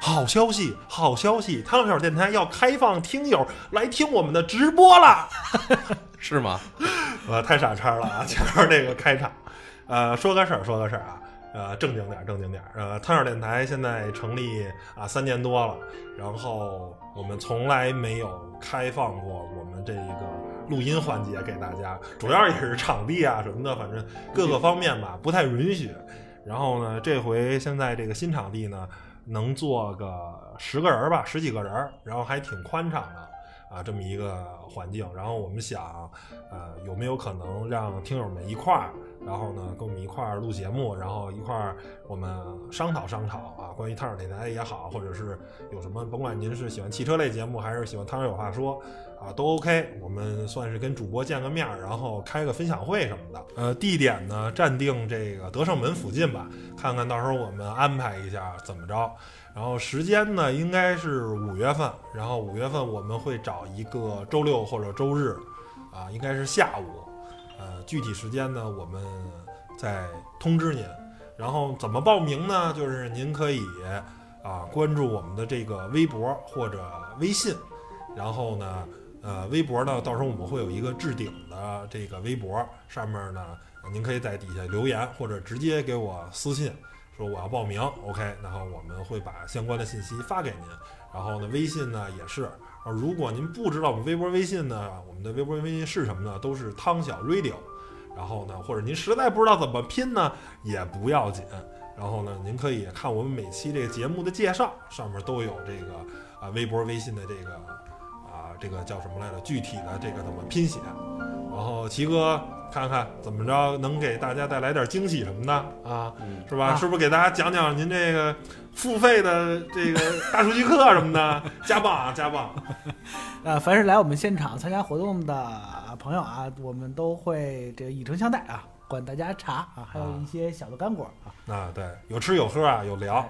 好消息，好消息！汤小电台要开放听友来听我们的直播了，是吗？呃，太傻叉了啊！前面那个开场，呃，说个事儿，说个事儿啊，呃，正经点儿，正经点儿。呃，汤小电台现在成立啊三年多了，然后我们从来没有开放过我们这一个录音环节给大家，主要也是场地啊什么的，反正各个方面吧不太允许。然后呢，这回现在这个新场地呢。能坐个十个人吧，十几个人，然后还挺宽敞的啊，这么一个环境。然后我们想，呃，有没有可能让听友们一块儿，然后呢，跟我们一块儿录节目，然后一块儿我们商讨商讨啊，关于汤小电台也好，或者是有什么，甭管您是喜欢汽车类节目，还是喜欢汤小有话说。啊，都 OK，我们算是跟主播见个面儿，然后开个分享会什么的。呃，地点呢暂定这个德胜门附近吧，看看到时候我们安排一下怎么着。然后时间呢应该是五月份，然后五月份我们会找一个周六或者周日，啊，应该是下午。呃，具体时间呢我们再通知您。然后怎么报名呢？就是您可以啊关注我们的这个微博或者微信，然后呢。呃，微博呢，到时候我们会有一个置顶的这个微博，上面呢，您可以在底下留言，或者直接给我私信说我要报名，OK，然后我们会把相关的信息发给您。然后呢，微信呢也是，如果您不知道我们微博、微信呢，我们的微博、微信是什么呢？都是汤小 Radio。然后呢，或者您实在不知道怎么拼呢，也不要紧。然后呢，您可以看我们每期这个节目的介绍，上面都有这个啊微博、微信的这个啊。这个叫什么来着？具体的这个怎么拼写？然后齐哥看看怎么着能给大家带来点惊喜什么的啊？是吧？是不是给大家讲讲您这个付费的这个大数据课什么的？加棒啊，加棒！呃，凡是来我们现场参加活动的朋友啊，我们都会这个以诚相待啊，管大家茶啊，还有一些小的干果啊。啊，对，有吃有喝啊，有聊。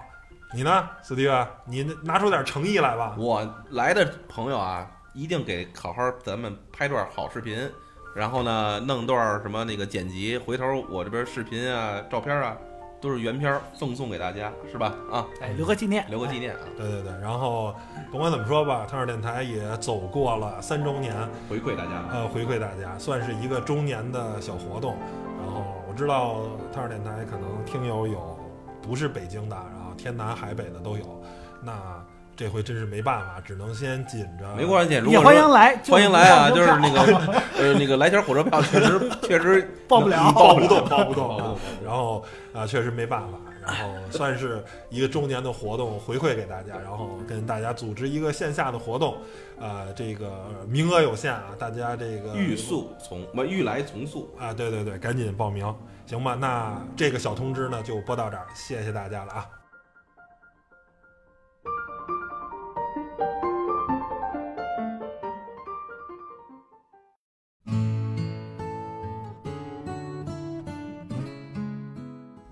你呢，斯蒂文？你拿出点诚意来吧。我来的朋友啊。一定给好好咱们拍段好视频，然后呢，弄段什么那个剪辑，回头我这边视频啊、照片啊，都是原片赠送给大家，是吧？啊，哎，留个纪念，留个纪念啊！对对对，然后甭管怎么说吧，汤尔电台也走过了三周年，回馈大家，呃，回馈大家，算是一个周年的小活动。然后我知道汤尔电台可能听友有不是北京的，然后天南海北的都有，那。这回真是没办法，只能先紧着。没关系，也欢迎来，欢迎来啊！就是那个 呃，那个来钱火车票确实 确实报不了，报不动，报不动。然后啊，确实没办法，然后 算是一个周年的活动回馈给大家，然后跟大家组织一个线下的活动。啊，这个名额有限啊，大家这个欲速从不欲来从速啊！对对对，赶紧报名，行吧？那这个小通知呢，就播到这儿，谢谢大家了啊！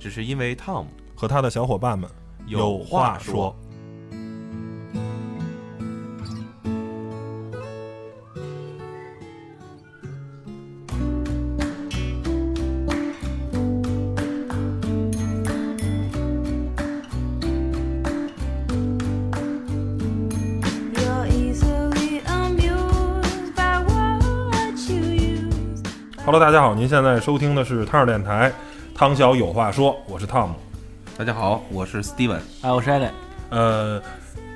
只是因为 Tom 和他的小伙伴们有话说。Hello，大家好，您现在收听的是汤尔电台。汤小有话说，我是汤姆。大家好，我是 Steven。啊，我是艾伦。呃，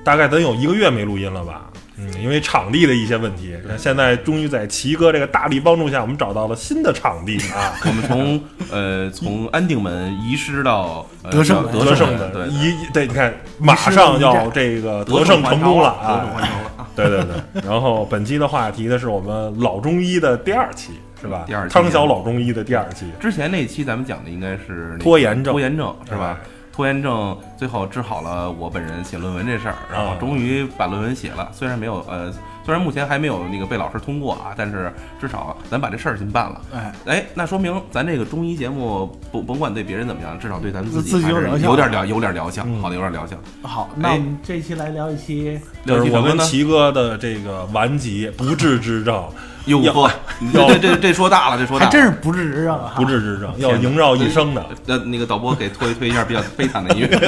大概得有一个月没录音了吧？嗯，因为场地的一些问题。现在终于在齐哥这个大力帮助下，我们找到了新的场地啊。我们从呃从安定门移师到德胜德胜的，对，一对，你看马上要这个德胜成功了啊！德胜环球了。对对对。然后本期的话题呢，是我们老中医的第二期。是吧？第二汤小老中医的第二期，之前那期咱们讲的应该是拖延症，拖延症是吧？拖延症最后治好了我本人写论文这事儿，然后啊终于把论文写了，虽然没有呃，虽然目前还没有那个被老师通过啊，但是至少咱把这事儿先办了。哎，哎，那说明咱这个中医节目甭甭管对别人怎么样，至少对咱们自己还是有点疗有点疗效，嗯好的有点疗效。好，那我们这期来聊一期，就是我跟呢？齐哥的这个顽疾不治之症，要哟呵，你这这这这说大了，这说大了，还真是不治之症啊！不治之症，要萦绕一生的。那那个导播给推推一下比较悲惨的音乐。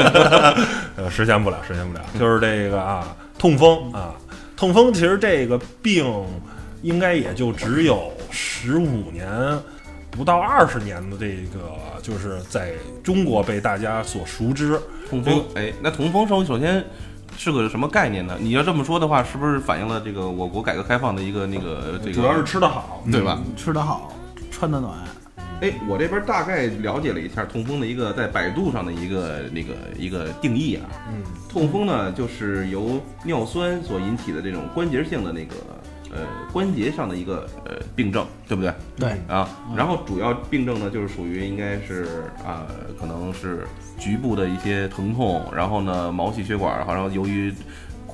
呃，实现不了，实现不了，就是这个啊，痛风啊，痛风其实这个病应该也就只有十五年不到二十年的这个，就是在中国被大家所熟知。痛风，哎，那痛风首首先是个什么概念呢？你要这么说的话，是不是反映了这个我国改革开放的一个那个这个？主要是吃得好，对吧？吃得好，穿得暖，哎，我这边大概了解了一下痛风的一个在百度上的一个那个一个定义啊。嗯，痛风呢，就是由尿酸所引起的这种关节性的那个呃关节上的一个呃病症，对不对？对，啊，然后主要病症呢，就是属于应该是啊、可能是局部的一些疼痛，然后呢，毛细血管好像由于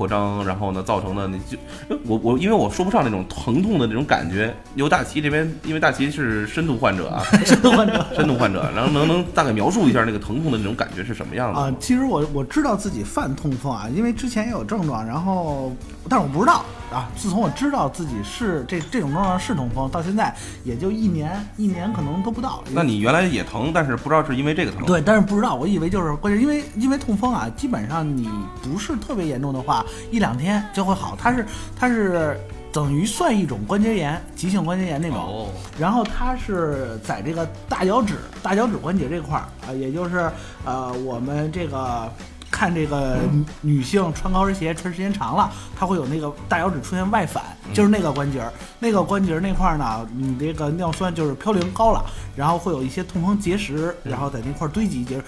扩张，然后呢造成的那就我我因为我说不上那种疼痛的那种感觉，由大齐这边，因为大齐是深度患者啊，深度患者深度患者，然后能能大概描述一下那个疼痛的那种感觉是什么样的吗？啊，其实我我知道自己犯痛风啊，因为之前也有症状，然后但是我不知道啊。自从我知道自己是这这种症状是痛风，到现在也就一年一年可能都不到。那你原来也疼，但是不知道是因为这个疼。对，但是不知道，我以为就是关键，因为因为痛风啊，基本上你不是特别严重的话，一两天就会好。它是它是等于算一种关节炎，急性关节炎那种。哦，然后它是在这个大脚趾、大脚趾关节这块儿啊，也就是呃，我们这个看这个女女性穿高跟鞋穿时间长了，它会有那个大脚趾出现外反，就是那个关节儿，那个关节儿那块儿呢，你这个尿酸就是嘌呤高了，然后会有一些痛风结石，然后在那块儿堆积结石。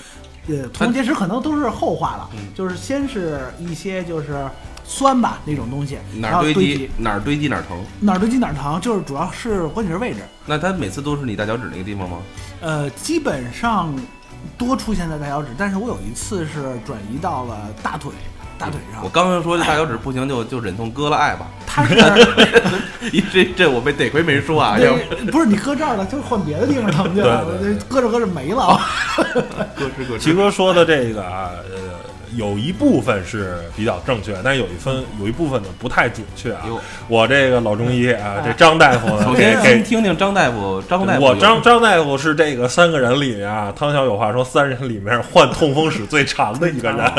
呃，痛风结石可能都是后话了，就是先是一些就是酸吧那种东西，哪儿堆积哪儿堆积哪儿疼。哪儿堆积哪儿疼，就是主要是关节位置。那它每次都是你大脚趾那个地方吗？呃，基本上多出现在大脚趾，但是我有一次是转移到了大腿，大腿上我。刚刚说这大脚趾不行，就就忍痛割了爱吧。他是一这这我没得亏没说啊，要，不是你搁这儿了，就换别的地方疼去了，搁着搁着没了。咯吱咯齐哥说的这个啊，呃，有一部分是比较正确，但是有一分有一部分呢不太准确啊。我这个老中医啊，这张大夫呢首给先给先听听张大夫，张大夫我张张大夫是这个三个人里面啊，汤小有话说，三人里面患痛风史最长的一个人，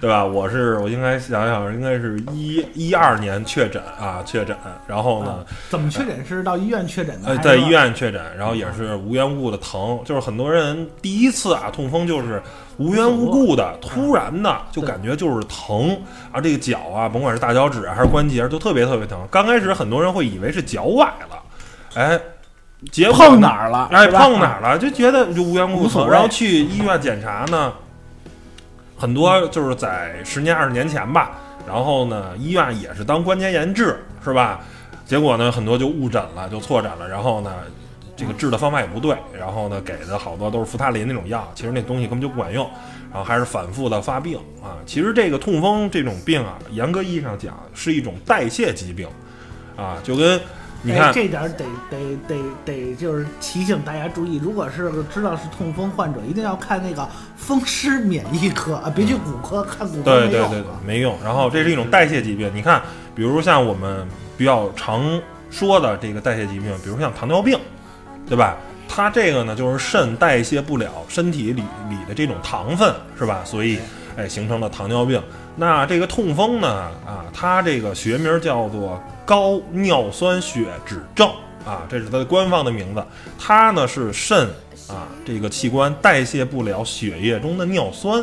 对吧？我是我应该想想，应该是一一二年确诊啊，确诊，然后呢，怎么确诊是到医院确诊的？在医院确诊，然后也是无缘无故的疼，就是很多人第一次啊痛风就是无缘无故的、突然的就感觉就是疼啊，这个脚啊，甭管是大脚趾啊还是关节，都特别特别疼。刚开始很多人会以为是脚崴了，哎，结碰哪儿了？哎，碰哪儿了就觉得就无缘无故疼，然后去医院检查呢，很多就是在十年二十年前吧，然后呢，医院也是当关节炎治，是吧？结果呢，很多就误诊了，就错诊了，然后呢，这个治的方法也不对，然后呢，给的好多都是扶他林那种药，其实那东西根本就不管用，然后还是反复的发病啊。其实这个痛风这种病啊，严格意义上讲是一种代谢疾病啊，就跟你哎看，这点儿得得得得，就是提醒大家注意，如果是知道是痛风患者，一定要看那个风湿免疫科啊，别去骨科看骨科没用对对对对，没用。然后这是一种代谢疾病，你看，比如像我们比较常说的这个代谢疾病，比如像糖尿病，对吧？它这个呢，就是肾代谢不了身体里里的这种糖分，是吧？所以，哎，形成了糖尿病。那这个痛风呢，啊，它这个学名叫做高尿酸血脂症啊，这是它的官方的名字。它呢是肾啊这个器官代谢不了血液中的尿酸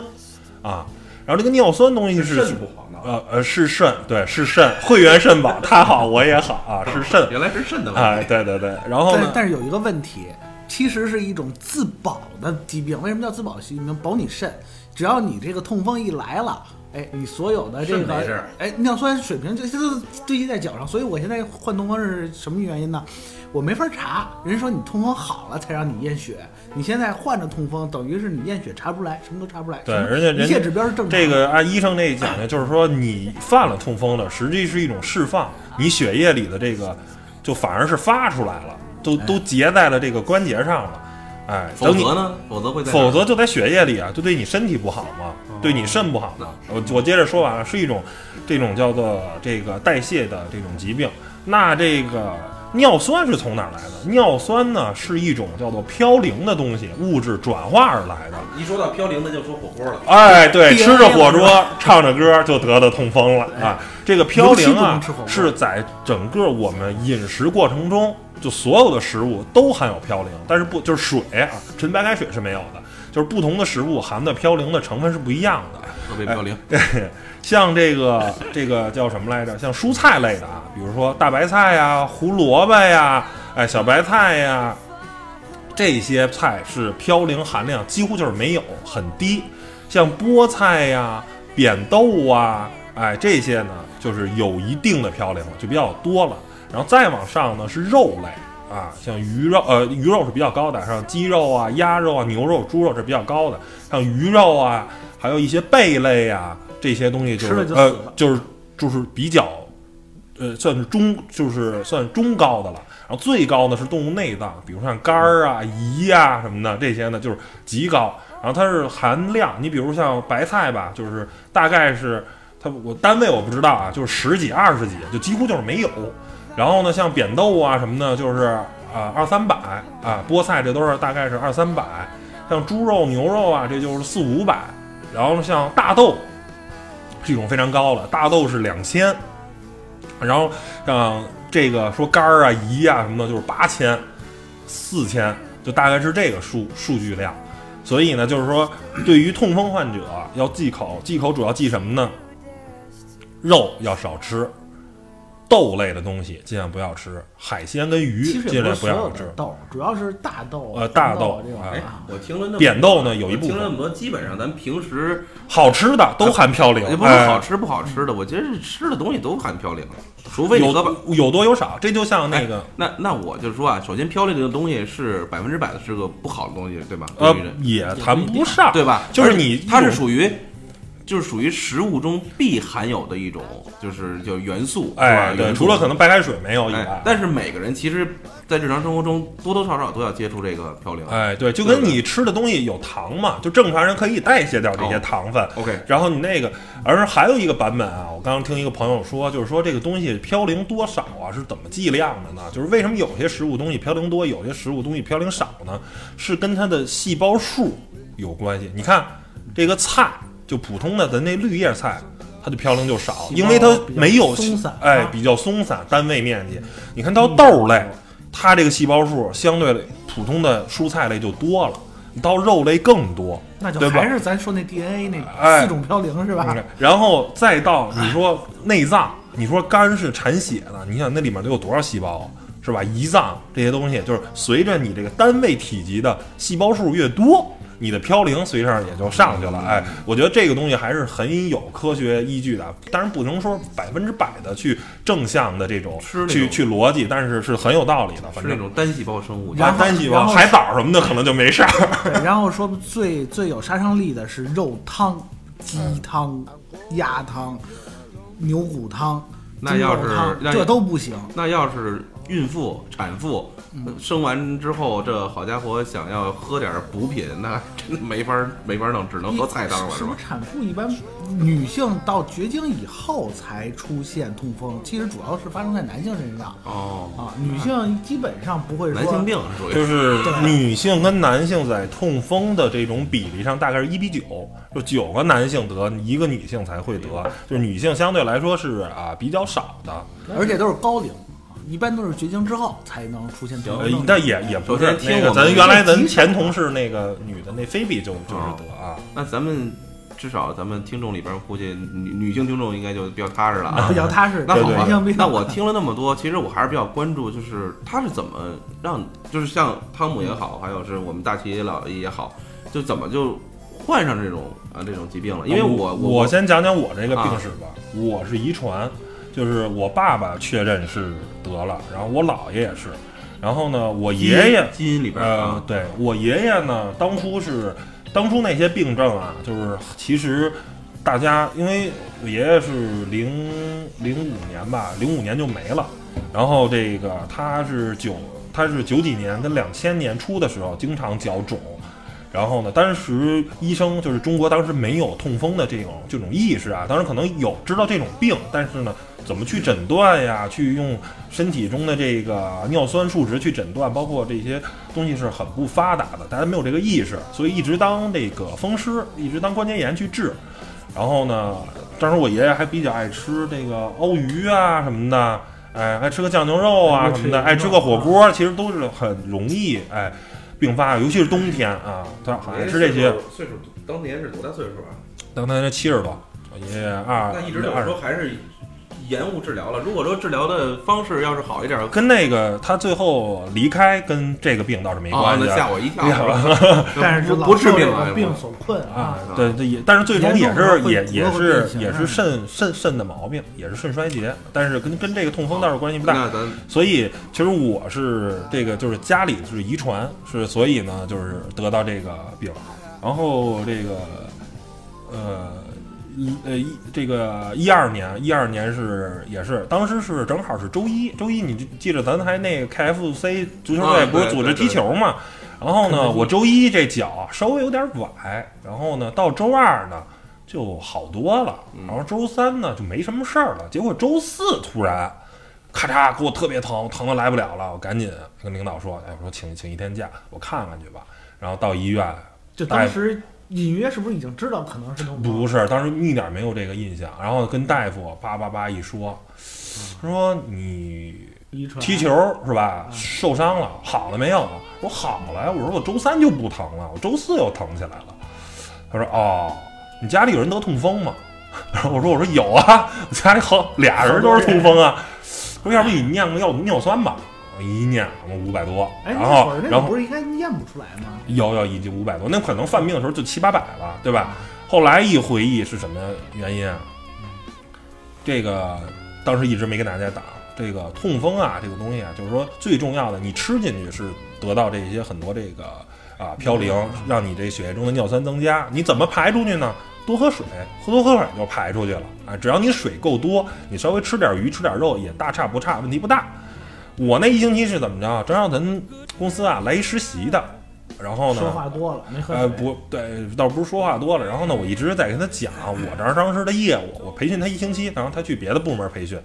啊，然后这个尿酸东西是肾不好呢。呃呃是肾，对是肾，会员肾宝他好我也好啊，是肾，原来是肾的问题。哎对对对，然后但呢，但是有一个问题，其实是一种自保的疾病。为什么叫自保疾病？保你肾，只要你这个痛风一来了，哎，你所有的这个哎，尿酸水平这这都堆积在脚上，所以我现在换痛风是什么原因呢？我没法查，人说你痛风好了才让你验血，你现在患着痛风，等于是你验血查不出来，什么都查不出来，对而且人一切指标是正常的。这个按医生那讲呢，就是说你犯了痛风了，实际是一种释放，你血液里的这个就反而是发出来了，都都结在了这个关节上了，哎，否则呢？否则会在否则就在血液里啊，就对你身体不好嘛，对你肾不好嘛。我我接着说完了，是一种这种叫做这个代谢的这种疾病。那这个尿酸是从哪儿来的？尿酸呢是一种叫做嘌呤的东西，物质转化而来的。一说到嘌呤，那就说火锅了。哎，对，吃着火锅，唱着歌就得的痛风了啊！这个嘌呤啊是在整个我们饮食过程中，就所有的食物都含有嘌呤，但是不就是水啊，纯白开水是没有的，就是不同的食物含的嘌呤的成分是不一样的。特别飘零，像这个这个叫什么来着？像蔬菜类的啊，比如说大白菜呀、胡萝卜呀、哎小白菜呀，这些菜是嘌呤含量几乎就是没有，很低。像菠菜呀、扁豆啊，哎这些呢就是有一定的嘌呤，就比较多了。然后再往上呢是肉类啊，像鱼肉，呃鱼肉是比较高的，像鸡肉啊、鸭肉啊、牛肉、猪肉是比较高的，像鱼肉啊，还有一些贝类啊，这些东西就是呃就是就是比较呃算是中就是算中高的了。然后最高的是动物内脏，比如像肝儿啊、胰啊、什么的，这些呢就是极高。然后它是含量，你比如像白菜吧，就是大概是它我单位我不知道啊，就是十几、二十几，就几乎就是没有。然后呢，像扁豆啊什么的，就是啊二三百啊，菠菜这都是大概是二三百，像猪肉、牛肉啊，这就是四五百。然后像大豆是一种非常高了，大豆是两千。然后像这个说肝啊、胰啊什么的，就是八千、四千，就大概是这个数数据量。所以呢，就是说，对于痛风患者要忌口，忌口主要忌什么呢？肉要少吃，豆类的东西尽量不要吃，海鲜跟鱼尽量不要吃。的豆，主要是大豆啊、呃大豆哎这种啊。我听了那么扁豆呢有一部分听了那么多，基本上咱平时好吃的都含嘌呤，也不是哎好吃不好吃的，我觉得是吃的东西都含嘌呤，除非有的吧。有有多有少，这就像那个那那我就说啊，首先嘌呤这个东西是百分之百的是个不好的东西，对吧？呃也谈不上，对吧？就是你它是属于，就是属于食物中必含有的一种，就是叫元素，哎对，除了可能白开水没有以哎外，，但是每个人其实，在日常生活中多多少少都要接触这个嘌呤。哎对，就跟你吃的东西有糖嘛，就正常人可以代谢掉这些哦糖分。OK，然后你那个，而还有一个版本啊，我刚刚听一个朋友说，就是说这个东西嘌呤多少啊，是怎么计量的呢？就是为什么有些食物东西嘌呤多，有些食物东西嘌呤少呢？是跟它的细胞数有关系。你看这个菜，就普通的咱那绿叶菜，它的嘌呤就少，因为它没有松散哎啊，比较松散，单位面积。你看到豆类，它这个细胞数相对普通的蔬菜类就多了，你到肉类更多。那就还是咱说那 DNA 那哎四种嘌呤是吧？嗯然后再到你说内脏，你说肝是产血的，你想那里面都有多少细胞啊，是吧？胰脏这些东西，就是随着你这个单位体积的细胞数越多，你的嘌呤随上也就上去了。哎，我觉得这个东西还是很有科学依据的，当然不能说百分之百的去正向的这种去去逻辑，但是是很有道理的。是那反正种单细胞生物。然后单细胞、海藻什么的可能就没事儿。对，然后说最最有杀伤力的是肉汤、鸡汤、鸭汤、牛骨汤、那要是汤，这都不行。那要是孕妇、产妇嗯生完之后，这好家伙想要喝点补品，那真的没法没法弄，只能喝菜汤了，是吧？是不是？产妇一般女性到绝经以后才出现痛风？其实主要是发生在男性身上。哦，啊，女性基本上不会说男性病是属于。就是女性跟男性在痛风的这种比例上大概是一比九，就九个男性得，一个女性才会得，就是女性相对来说是啊比较少的，而且都是高龄，一般都是绝经之后才能出现得。但也也不是咱原来咱前同事那个女的那菲比就就是得啊，那咱们至少咱们听众里边，估计女女性听众应该就比较踏实了啊比。较踏实。那好吧那我听了那么多，其实我还是比较关注，就是他是怎么让，就是像汤姆也好，还有是我们大齐老爷也好，就怎么就患上这种啊这种疾病了？因为啊我我我先讲讲我这个啊病史吧，我是遗传，就是我爸爸确认是得了，然后我姥爷也是，然后呢，我爷爷基因里边呃啊，，对我爷爷呢，当初是当初那些病症啊，就是其实大家因为我爷爷是零零五年吧，零五年就没了，然后这个他是九他是九几年跟两千年初的时候经常脚肿。然后呢，当时医生就是中国当时没有痛风的这种这种意识啊，当然可能有知道这种病，但是呢，怎么去诊断呀？去用身体中的这个尿酸数值去诊断，包括这些东西是很不发达的，大家没有这个意识，所以一直当这个风湿，一直当关节炎去治。然后呢，当时我爷爷还比较爱吃这个欧鱼啊什么的，哎，爱吃个酱牛肉啊什么的，爱吃个火锅，其实都是很容易哎并发，尤其是冬天啊，他好爱吃这些。岁数当年是多大岁数啊？当他七十多，我爷爷二那一直有二时候还是延误治疗了。如果说治疗的方式要是好一点，跟那个他最后离开跟这个病倒是没啊，关系啊那吓我一跳。但是不不治病啊病所困啊啊。，对对也，但是最终也是也也是也是肾肾肾的毛病，也是肾衰竭，但是跟跟这个痛风倒是关系不大。所以其实我是这个就是家里是遗传，是所以呢就是得到这个病，然后这个呃一呃一这个一二年一二年是也是当时是正好是周一周一，你记着咱还那个 KFC 足球队啊不是组织踢球嘛？然后呢，我周一这脚稍微有点崴，然后呢到周二呢就好多了，然后周三呢就没什么事儿了，结果周四突然。咔嚓，给我特别疼，疼的来不了了，我赶紧跟领导说，哎，我说请请一天假，我看看去吧。然后到医院，就当时隐约是不是已经知道可能是？不是，当时一点没有这个印象。然后跟大夫叭叭叭一说，他说你踢球是吧？受伤了，好了没有？我说好了呀。我说我周三就不疼了，我周四又疼起来了。他说哦，你家里有人得痛风吗？然后我说我说有啊，我家里好俩人都是痛风啊。他说要不你验个尿尿酸吧？我一念，我五百多，哎，然后然后不是应该验不出来吗？有有已经五百多，那可能犯病的时候就七八百了，对吧？后来一回忆是什么原因啊？这个当时一直没跟大家讲，这个痛风啊，这个东西啊，就是说最重要的，你吃进去是得到这些很多这个啊嘌呤，让你这血液中的尿酸增加。你怎么排出去呢？多喝水，喝多喝水就排出去了啊！只要你水够多，你稍微吃点鱼、吃点肉也大差不差，问题不大。我那一星期是怎么着？正让咱公司啊来一实习的，然后呢，说话多了，没喝呃，水。不对，倒不是说话多了。然后呢，我一直在跟他讲我这儿当时的业务，我培训他一星期，然后他去别的部门培训。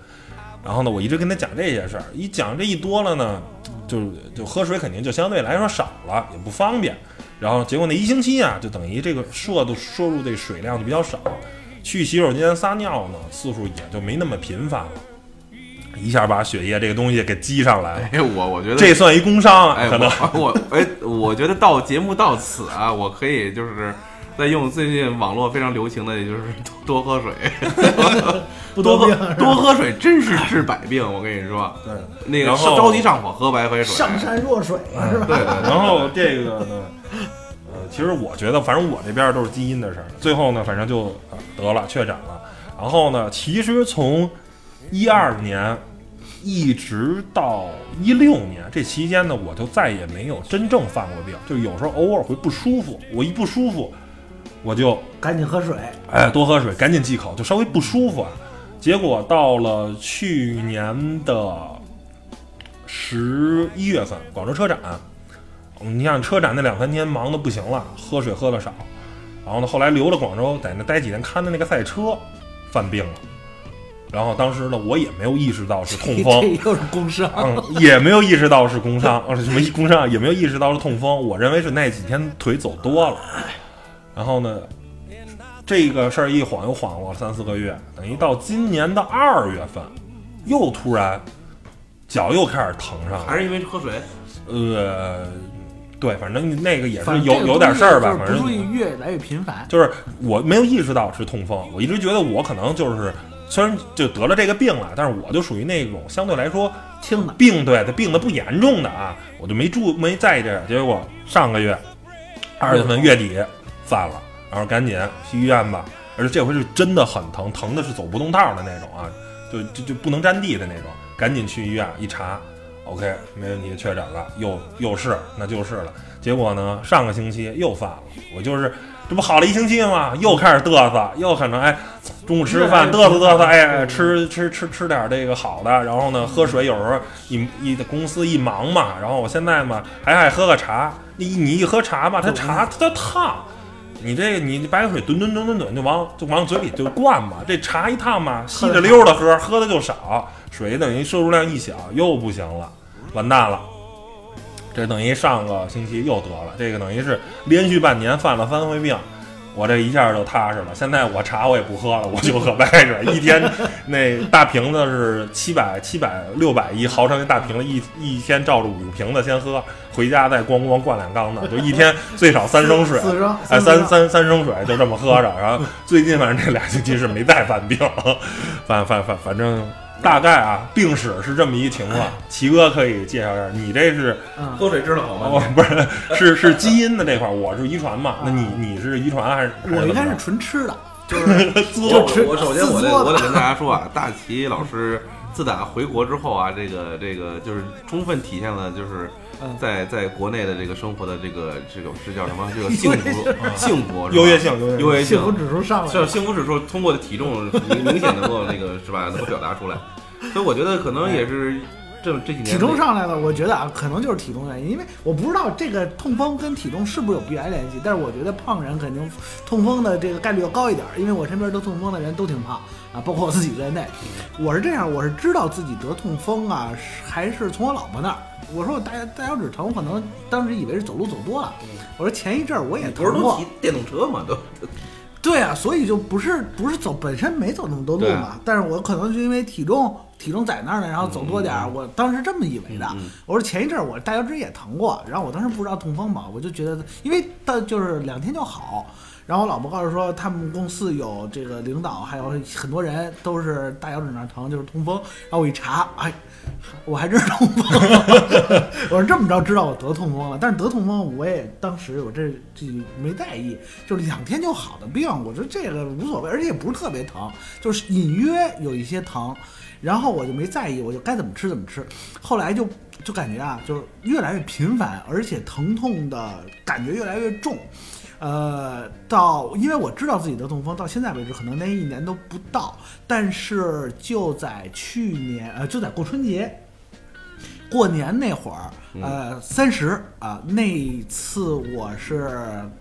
然后呢，我一直跟他讲这些事儿，一讲这一多了呢，就就喝水肯定就相对来说少了，也不方便。然后结果那一星期啊，就等于这个摄入摄入这水量就比较少，去洗手间撒尿呢次数也就没那么频繁了，一下把血液这个东西给积上来了，哎，我我觉得这算一工伤啊，哎，可能。我我哎，我觉得到节目到此啊，我可以就是再用最近网络非常流行的，也就是多多喝水，不多喝多喝水真是治百病。我跟你说，对，那个着急上火喝白开水，上善若水嘛，是吧？对对对，然后这个呢，呃，其实我觉得，反正我这边都是基因的事儿。最后呢，反正就、呃得了，确诊了。然后呢，其实从一二年一直到一六年这期间呢，我就再也没有真正犯过病，就有时候偶尔会不舒服。我一不舒服，我就赶紧喝水。哎，多喝水，赶紧忌口，就稍微不舒服啊。结果到了去年的十一月份，广州车展，你像车展那两三天忙的不行了，喝水喝的少，然后呢，后来留了广州，在那待几天看的那个赛车，犯病了。然后当时呢，我也没有意识到是痛风，又是工伤。嗯，也没有意识到是工伤，啊，什么工伤，也没有意识到是痛风。我认为是那几天腿走多了，然后呢，这个事儿一晃又晃了三四个月，等于到今年的二月份，又突然脚又开始疼上了。还是因为喝水。呃，对，反正那个也是有有点事儿吧，反正注意越来越频繁。就是我没有意识到是痛风，我一直觉得我可能就是虽然就得了这个病了，但是我就属于那种相对来说轻的，病对他病的不严重的啊，我就没注没在意这个。结果上个月二月份月底犯了，然后赶紧去医院吧，而且这回是真的很疼，疼的是走不动道的那种啊，就就就不能沾地的那种，赶紧去医院一查，OK 没问题，确诊了，又又是那就是了。结果呢，上个星期又犯了，我就是这不好了一星期吗？又开始嘚瑟，又可能哎，中午吃饭嘚瑟嘚瑟，哎，吃吃吃吃点这个好的，然后呢，喝水，有时候一一公司一忙嘛，然后我现在嘛还爱喝个茶，你你一喝茶吧，它茶它烫。你这个你白开水吨吨吨吨吨就往就往嘴里就灌嘛，这茶一烫嘛，稀着溜的喝，喝的就少，水等于摄入量一小，又不行了，完蛋了。这等于上个星期又得了，这个等于是连续半年犯了三回病，我这一下就踏实了。现在我茶我也不喝了，我就喝白开水，一天那大瓶子是七百七百六百一毫升一大瓶子，一一天照着五瓶子先喝，回家再咣咣灌两缸子，就一天最少三升水，四升哎，三三三升水就这么喝着。然后最近反正这俩星期是没再犯病，反反反反正大概啊，病史是这么一情况。齐哥可以介绍一下，你这是嗯，喝水知道好吗，不是 是是基因的这块儿，我是遗传嘛？那你你是遗传还是？我应该是纯吃的，就是 作就吃我首先我得我得跟大家说啊，大齐老师自打回国之后啊，这个这个就是充分体现了就是嗯在在国内的这个生活的这个这种是叫什么？这个幸福幸福优越性优越性幸福指数上来像了。幸福指数通过体重明明显能够那个是吧，能够表达出来。所以我觉得可能也是这这几年体重上来了，我觉得啊，可能就是体重原因，因为我不知道这个痛风跟体重是不是有必然联系，但是我觉得胖人肯定痛风的这个概率要高一点，因为我身边都痛风的人都挺胖啊，包括我自己在内。我是这样，我是知道自己得痛风啊，是还是从我老婆那儿。我说我大大脚趾疼，我可能当时以为是走路走多了。我说前一阵儿我也不是都疼过骑，电动车嘛都。对啊，所以就不是不是走本身没走那么多路嘛，但是我可能是因为体重体重在那儿呢，然后走多点儿，我当时这么以为的。我说前一阵儿我大脚趾也疼过，然后我当时不知道痛风嘛，我就觉得因为到就是两天就好。然后我老婆告诉说，他们公司有这个领导，还有很多人都是大脚趾那儿疼，就是痛风。然后我一查，哎，我还真是痛风。我是这么着知道我得痛风了，但是得痛风我也当时我这这没在意，就是两天就好的病，我觉得这个无所谓，而且也不是特别疼，就是隐约有一些疼，然后我就没在意，我就该怎么吃怎么吃。后来就就感觉啊，就是越来越频繁，而且疼痛的感觉越来越重。呃，到因为我知道自己得痛风，到现在为止可能连一年都不到，但是就在去年，呃，就在过春节，过年那会儿，呃，三十啊，那次我是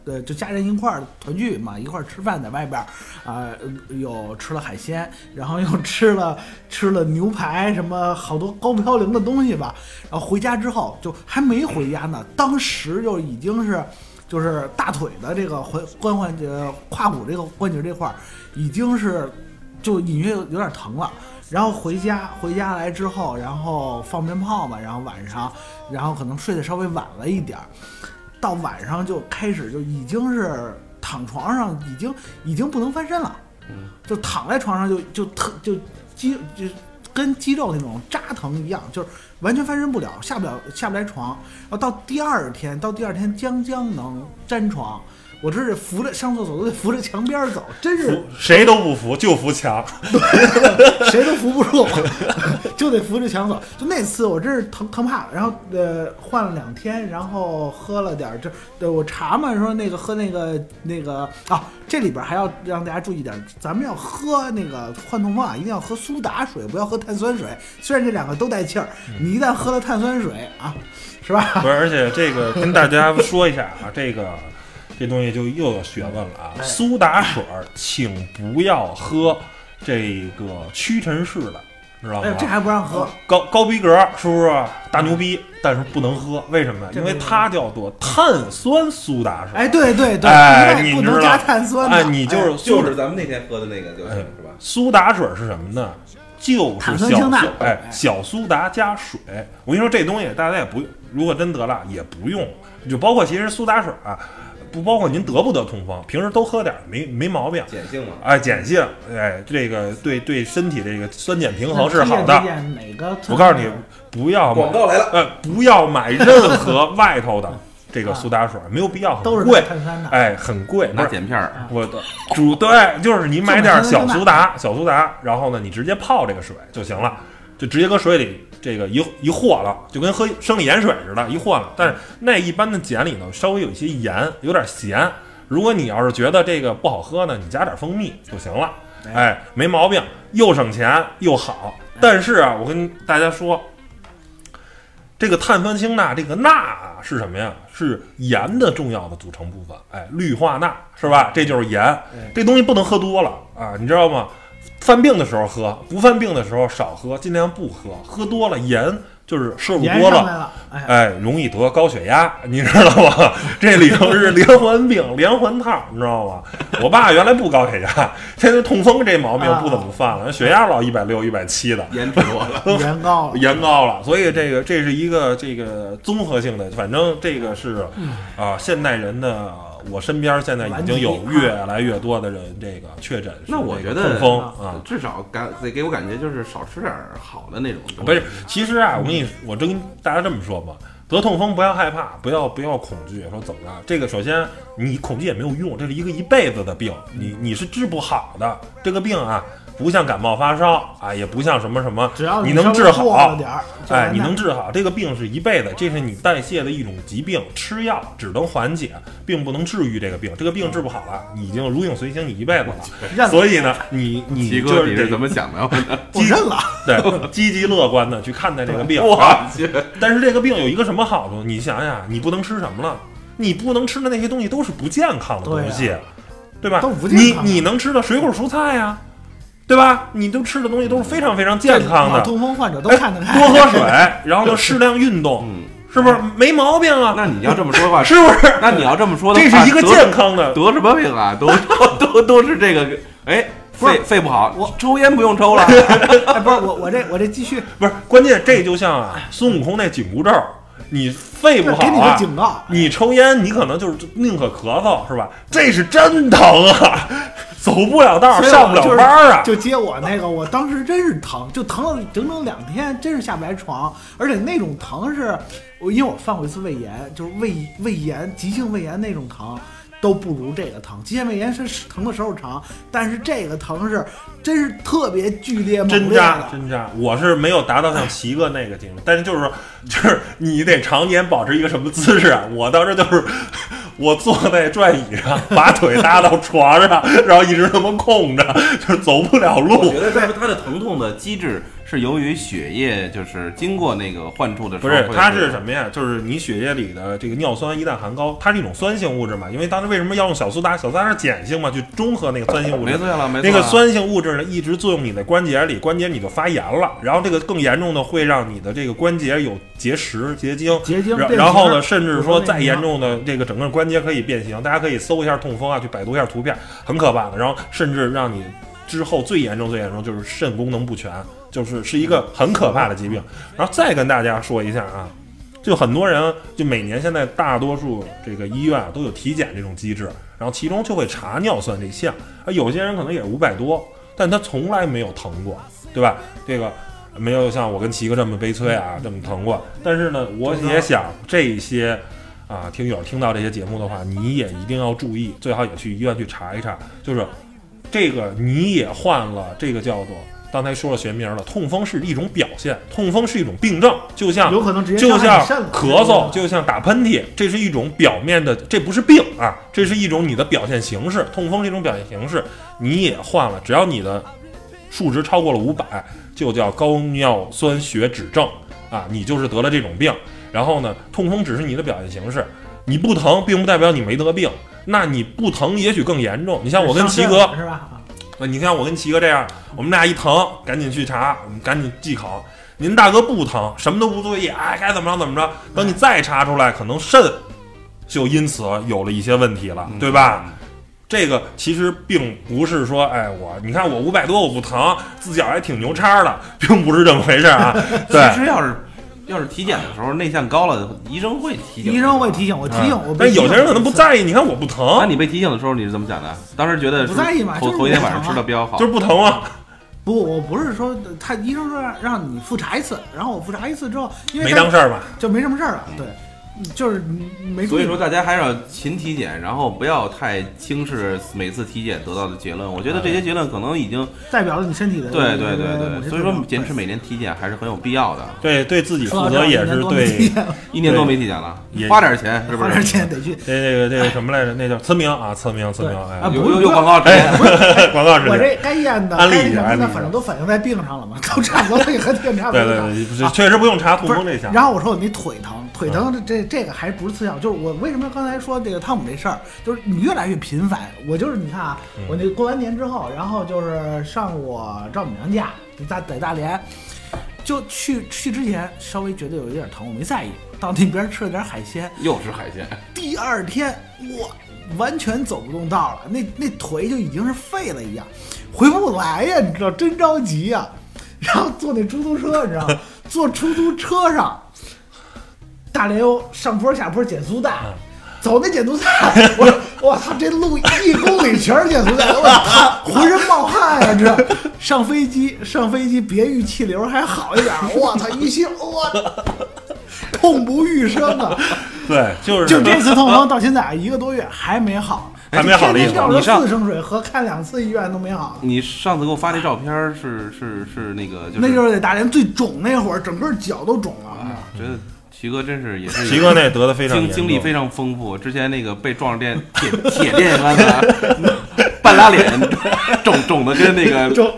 呃，就家人一块儿团聚嘛，一块儿吃饭，在外边儿啊、有吃了海鲜，然后又吃了 吃了牛排，什么好多高嘌呤的东西吧。然后回家之后，就还没回家呢，当时就已经是。就是大腿的这个踝髋关节、胯骨这个关节这块儿，已经是就隐约有有点疼了。然后回家回家来之后，然后放鞭炮嘛，然后晚上，然后可能睡得稍微晚了一点儿，到晚上就开始就已经是躺床上，已经已经不能翻身了，嗯就躺在床上就就特就肌就跟肌肉那种扎疼一样，就是完全翻身不了，下不了下不来床。然后到第二天，到第二天将将能粘床。我这是扶着上厕所都得扶着墙边儿走，真是服谁都不扶，就扶墙，对。谁都扶不住，就得扶着墙走。就那次我真是疼疼怕了，然后呃换了两天，然后喝了点儿这对我查嘛说那个喝那个那个啊，这里边还要让大家注意点儿，咱们要喝那个换痛风啊，一定要喝苏打水，不要喝碳酸水。虽然这两个都带气儿，你一旦喝了碳酸水啊，是吧？不是，而且这个跟大家说一下啊，这个这东西就又有学问了啊。哎苏打水儿，请不要喝这个屈臣氏的，知道吗？哎，这还不让喝，高高逼格是不是大牛逼？但是不能喝，为什么？因为它叫做碳酸苏打水。哎，对对对，哎不能你知道不能加碳酸的，哎，你就是就是咱们那天喝的那个就行哎是吧？苏打水是什么呢？就是小哎小苏打加水。我跟你说这东西大家也不，如果真得了也不用，就包括其实苏打水啊，不包括您得不得痛风，平时都喝点儿没没毛病。碱性嘛，哎，碱性，哎，这个对对身体这个酸碱平衡是好的。哪个？我告诉你，不要买广告来了，呃，不要买任何外头的这个苏打水，没有必要都是很贵，碳酸的。哎，很贵。拿碱片儿，我的主对，就是你买点小苏打，小苏打，然后呢，你直接泡这个水就行了，就直接搁水里这个一一和了，就跟喝生理盐水似的，一和了。但是那一般的碱里头，稍微有一些盐，有点咸。如果你要是觉得这个不好喝呢，你加点蜂蜜就行了，哎，没毛病，又省钱又好。但是啊，我跟大家说，这个碳酸氢钠，这个钠啊是什么呀？是盐的重要的组成部分。哎，氯化钠是吧？这就是盐。这东西不能喝多了啊，你知道吗？犯病的时候喝，不犯病的时候少喝，尽量不喝。喝多了盐就是摄入多了，哎，哎，容易得高血压，你知道吗？这里头是连环病、连环套，你知道吗？我爸原来不高血压，现在痛风这毛病不怎么犯了，血压老一百六、一百七的。盐吃多了。盐高，盐高了，所以这个这是一个这个综合性的，反正这个是啊、现代人的，我身边现在已经有越来越多的人这个确诊是那我觉得痛风啊。至少感得给我感觉就是少吃点儿好的那种。不是，其实啊，我跟你，我真跟大家这么说吧，得痛风不要害怕，不要不要恐惧，说怎么着？这个首先你恐惧也没有用，这是一个一辈子的病，你你是治不好的。这个病啊，不像感冒发烧啊，也不像什么什么，只要你能治好了，点儿，哎，你能治好这个病是一辈子，这是你代谢的一种疾病，吃药只能缓解，并不能治愈这个病。这个病治不好了，你已经如影随形，你一辈子 了。所以呢，你你就是得你是怎么想的？我认了，对积极乐观的去看待这个病。我啊去，但是这个病有一个什么好处？你想想，你不能吃什么了？你不能吃的那些东西都是不健康的东西，对吧？都不健你康你能吃的水果蔬菜呀、对吧？你都吃的东西都是非常非常健康的。痛风患者都哎看得开，多喝水，然后呢适量运动，嗯，是不是没毛病啊？那你要这么说的话，是不是？那你要这么说的话这，是一个健康的。得什么病啊？都 都都都是这个，哎，肺肺不好，我抽烟不用抽了。哎，不是我我这我这继续，不是关键，这就像啊孙悟空那紧箍咒，你肺不好给你个啊，警告，你抽烟，你可能就是宁可咳嗽，是吧？这是真疼啊，走不了道，上不了就是班啊。就接我那个，我当时真是疼，就疼了整整两天，真是下不来床，而且那种疼是，我因为我犯过一次胃炎，就是胃胃炎、急性胃炎那种疼。都不如这个疼，急性胃炎是疼的时候长，但是这个疼是真是特别剧烈猛烈针扎的。针扎，我是没有达到像齐哥那个境界，但是就是说，就是你得常年保持一个什么姿势啊？我当时就是我坐在转椅上，把腿搭到床上，然后一直那么空着，就是走不了路我觉。得他他的疼痛的机制是由于血液就是经过那个患处的时候，不是它是什么呀？就是你血液里的这个尿酸一旦含高，它是一种酸性物质嘛。因为当时为什么要用小苏打？小苏打是碱性嘛，去中和那个酸性物质。没错了，没错。那个酸性物质呢，一直作用你的关节里，关节你就发炎了。然后这个更严重的会让你的这个关节有结石、结晶。结晶，然后呢，甚至说再严重的这个整个关节可以变形，大家可以搜一下痛风啊，去百度一下图片，很可怕的。然后甚至让你之后最严重、最严重就是肾功能不全，就是是一个很可怕的疾病。然后再跟大家说一下啊，就很多人就每年现在大多数这个医院啊都有体检这种机制，然后其中就会查尿酸这项，啊，有些人可能也是五百多，但他从来没有疼过，对吧？这个。没有像我跟齐哥这么悲催啊，这么疼过。但是呢，我也想这些啊听友听到这些节目的话，你也一定要注意，最好也去医院去查一查，就是这个你也患了这个叫做刚才说了学名了，痛风是一种表现，痛风是一种病症，就像有可能直接就像咳嗽，就像打喷嚏，这是一种表面的，这不是病啊，这是一种你的表现形式。痛风是一种表现形式，你也患了，只要你的数值超过了五百，就叫高尿酸血脂症啊，你就是得了这种病。然后呢，痛风只是你的表现形式，你不疼并不代表你没得病，那你不疼也许更严重。你像我跟齐哥，是吧？那你看我跟齐哥这样，我们俩一疼，赶紧去查，我们赶紧忌口。您大哥不疼，什么都不注意，哎，该怎么着怎么着。等你再查出来，可能肾就因此有了一些问题了，对吧？这个其实并不是说，哎，我你看我五百多我不疼，自己还挺牛叉的，并不是这么回事啊。对，其实要是要是体检的时候内向高了，医生会提醒。医生会提醒我，提醒我。但有些人可能不在意，你看我不疼那，你被提醒的时候你是怎么想的？当时觉得不在意嘛头头一天晚上吃的比较好，就是不疼啊。不，我不是说他医生说让让你复查一次，然后我复查一次之后，因为没当事儿吧？就没什么事儿了。对，就是没所以说大家还是要勤体检，然后不要太轻视每次体检得到的结论。我觉得这些结论可能已经代表了你身体的对对对对，所以说坚持每年体检还是很有必要的。对对自己负责也是对一年多没体检了也，花点钱是不花点是？钱得去。这这个这个什么来着？那叫慈明啊，慈明慈明，对哎啊，有不有有广告之哎，，广告时间。我这该验的、安利该什么的，一下安利一下反正都反映在病上了嘛，都差不多也和病差不多。对对对，确实不用查痛风这项。然后我说我那腿疼，腿疼这这这个还不是次要，就是我为什么刚才说这个汤姆这事儿，就是你越来越频繁。我就是你看啊，嗯我那过完年之后，然后就是上我丈母娘家，在在大连，就去去之前稍微觉得有一点疼，我没在意。到那边吃了点海鲜，又是海鲜，第二天我完全走不动道了，那那腿就已经是废了一样，回不来呀，你知道，真着急呀。然后坐那出租车，你知道吗？坐出租车上，大连有上坡下坡减速带，走那减速带，我 我操，这路一公里全是减速带，我操 浑身冒汗呀、这上飞机上飞机别遇气流还好一点，我操，一气我痛不欲生啊！对，就是就这次痛风到现在一个多月还没好，还没好的意思天天吊着你上四升水喝，看两次医院都没好。你上次给我发那照片是是是那个就是，那就是在大连最肿那会儿，整个脚都肿了。啊，觉得齐哥真是也是齐哥那得的非常经经历非常丰富，之前那个被撞上电铁铁电线杆子，半拉脸肿肿的跟那个肿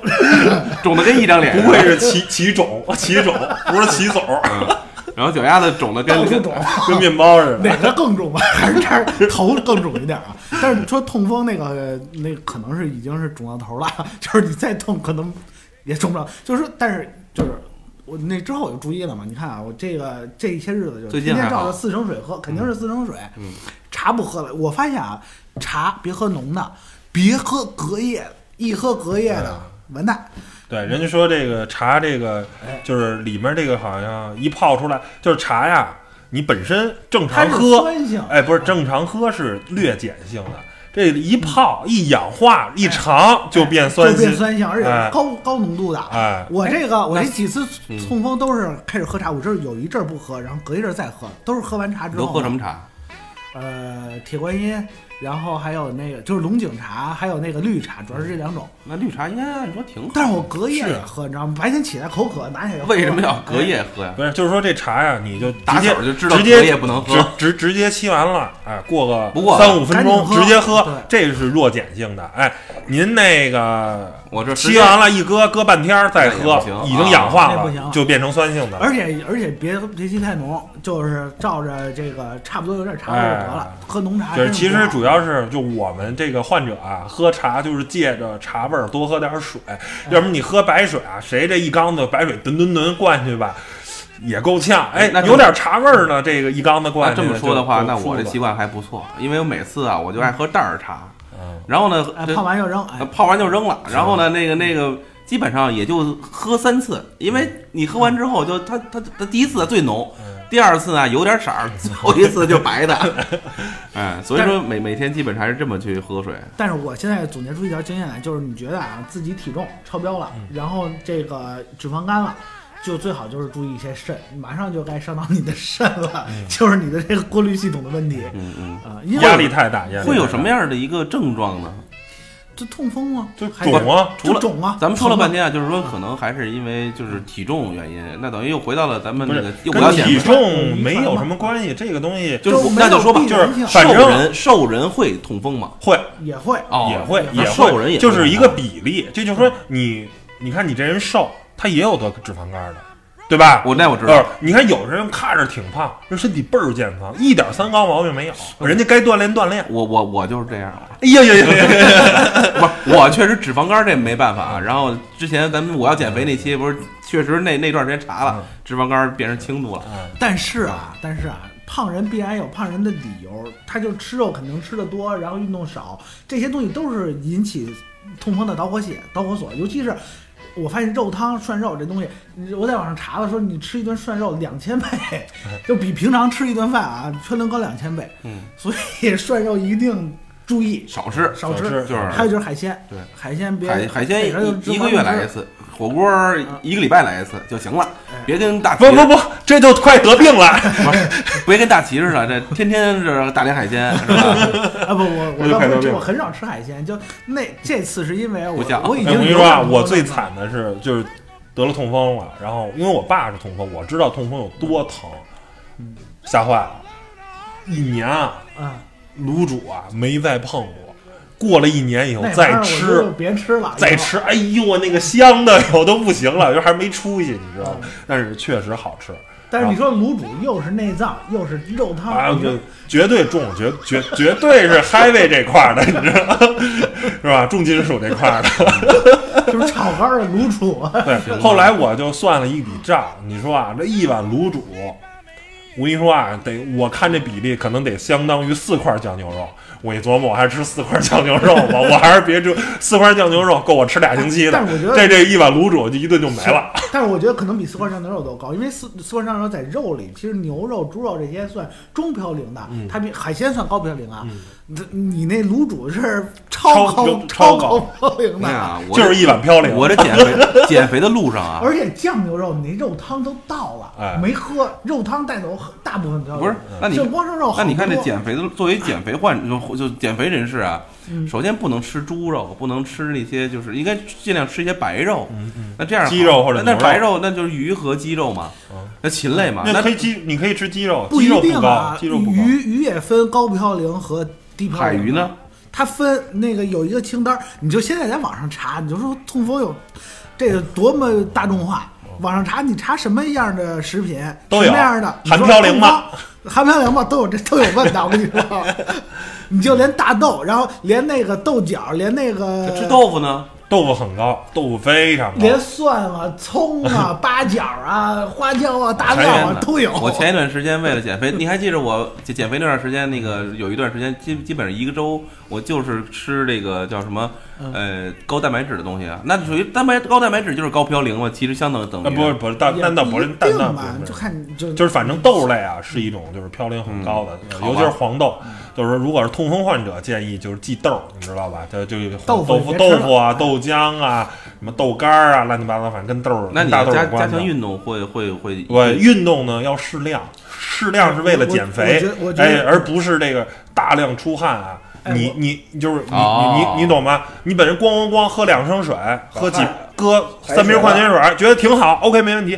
肿的跟一张脸，不愧是齐齐肿，齐肿不是齐总，嗯然后脚丫子肿的跟跟跟面包似的。哪个更肿啊？还是这儿头更肿一点啊？但是你说痛风那个那可能是已经是肿到头了，就是你再痛可能也肿不了。就是说，但是就是我那之后我就注意了嘛。你看啊，我这个这一些日子就天天照着四升水喝，肯定是四升水。嗯茶不喝了。我发现啊，茶别喝浓的，别喝隔夜的，一喝隔夜的完蛋。对，人家说这个茶，这个就是里面这个好像一泡出来，就是茶呀，你本身正常喝，哎，不是正常喝是略碱性的，这一泡一氧化一尝就变酸就变性，酸性，而且哎高、高浓度的。哎，我这个我这几次嗯痛风都是开始喝茶，我这有一阵儿不喝，然后隔一阵儿再喝，都是喝完茶之后。都喝什么？茶？呃，铁观音，然后还有那个就是龙井茶，还有那个绿茶，主要是这两种。那绿茶应该按说挺好，但是我隔夜也喝，你知道吗？白天起来口渴，拿起来喝为什么要隔？夜喝呀？不是，就是说这茶呀，你就打直接小就知道隔直接夜不能喝直直直接沏完了，哎，过个不过三五分钟直接喝，这是弱碱性的。哎，您那个我这沏完了一搁，搁半天再喝，已经氧化了就变成酸性的了。而且而且别别沏太浓，就是照着这个差不多有点茶味就得了。喝浓茶哎就是其实主要是就我们这个患者啊，喝茶就是借着茶味儿多喝点水，哎要不你喝白水啊，谁这一缸子白水吨吨吨灌去吧，也够呛。哎那，有点茶味儿呢，这个一缸子灌那这。么说的话，那我这习惯还不错，因为我每次啊，我就爱喝袋儿茶，嗯然后呢，哎泡完就扔，泡完就扔了，然后呢，那个那个基本上也就喝三次，因为你喝完之后就它它它第一次最浓，嗯第二次呢有点色儿，最后一次就白的，哎，所以说每每天基本上还是这么去喝水，但是我现在总结出一条经验来，就是你觉得啊自己体重超标了，嗯然后这个脂肪肝了。就最好就是注意一些肾，马上就该伤到你的肾了，就是你的这个过滤系统的问题嗯嗯。啊、压力太大，压力会有什么样的一个症状呢？就痛风啊，就还肿啊，除了肿啊。咱们说了半天啊，就是说可能还是因为就是体重原因，那等于又回到了咱们那个又跟体重没有什么关系，这个东西就是那就说吧，就是反正瘦人瘦人会痛风吗？会也会，哦，也会也会，瘦人也就是一个比例。这就是说你你看你这人瘦，他也有得脂肪肝的，对吧？我那我知呃道，，你看有的人看着挺胖，这身体倍儿健康，一点三高毛病没有，人家该锻炼锻炼。我我我就是这样。哎呀呀呀呀！不是，我确实脂肪肝这没办法啊。然后之前咱们我要减肥那期，不是确实那那段时间查了嗯，脂肪肝变成轻度了。但是啊，但是啊，胖人必然有胖人的理由，他就吃肉肯定吃的多，然后运动少，这些东西都是引起痛风的导火线、导火索。尤其是我发现肉汤涮肉这东西，我在网上查了，说你吃一顿涮肉两千倍，就比平常吃一顿饭啊全能高两千倍。嗯，所以 涮肉一定注意少吃，少吃。就是还有就是海鲜，对海鲜别海海鲜一个月来一次，火锅一个礼拜来一次就行了哎，别跟大齐不不不，这就快得病了。不是，别跟大齐似的，这天天是大连海鲜是吧？啊不，我我那就倒不是，快得病我很少吃海鲜，就那这次是因为我我已哎，经我跟你说啊，我最惨的是就是得了痛风了，然后因为我爸是痛风，我知道痛风有多疼，吓坏了。一年啊，啊，卤煮啊没再碰过。过了一年以后再吃，别吃了，再吃，哎呦，那个香的我都不行了，就还没出息，你知道吗？嗯但是确实好吃但是你说卤煮又是内脏又是肉汤，啊，就绝对重，绝绝绝对是 heavy 这块儿的，你知道吗？是吧？重金属这块儿的。就是炒肝儿的卤煮，对，后来我就算了一笔账，你说啊，这一碗卤煮，我跟你说啊，得我看这比例可能得相当于四块酱牛肉。我一琢磨，我还是吃四块酱牛肉吧，我还是别吃四块酱牛肉够我吃俩星期的但。是我觉得这这一碗卤煮就一顿就没了。但是我觉得可能比四块酱牛肉都高，因为四四块酱牛肉在肉里，其实牛肉、猪肉这些算中嘌呤的，嗯它比海鲜算高嘌呤啊。你你那卤煮是超超高超高高嘌呤的，就是一碗嘌呤。我这减肥 减肥的路上啊，而且酱牛肉你那肉汤都倒了，哎没喝，肉汤带走大部分嘌呤。不是，那你剩光剩肉好多。那你看这减肥的，作为减肥患就就减肥人士啊，嗯首先不能吃猪肉，不能吃那些，就是应该尽量吃一些白肉。嗯嗯，那这样好鸡肉或者那白肉那就是鱼和鸡肉嘛嗯，那禽类嘛。那可以鸡，你可以吃鸡肉，不一鸡肉不高定啊，，鸡肉不高。鱼鱼也分高嘌呤和低嘌呤。海鱼呢？？它分那个有一个清单儿，你就现在在网上查，你就说痛风有这个多么大众化。网上查，你查什么样的食品，都有什么样的含嘌呤吗？含嘌呤吗？都有这都有问的，我跟你说，你就连大豆，然后连那个豆角，连那个吃豆腐呢？豆腐很高，豆腐非常高。连蒜啊、葱啊、八角啊、花椒啊、大料啊都有。我前一段时间为了减肥，你还记得我减减肥那段时间，那个有一段时间基基本上一个周，我就是吃这个叫什么嗯呃高蛋白质的东西啊，那属于蛋白高蛋白质就是高嘌呤嘛，其实相等等啊，于不是不是，但也但倒不是一，但定吧倒不，是就看你就就是反正豆类啊是一种就是嘌呤很高的，嗯尤其是黄豆。就是说，如果是痛风患者，建议就是忌豆，你知道吧？就就豆腐豆腐、豆腐啊、哎豆浆啊、什么豆干儿啊，乱七八糟，反正跟豆儿、那你豆加加有关的。强运动会会会对，运动呢要适量，适量是为了减肥哎，而不是这个大量出汗啊。你你你就是你哦你你你懂吗？你本身咣咣咣喝两升水，喝几搁三瓶矿泉水，觉得挺好，OK 没问题。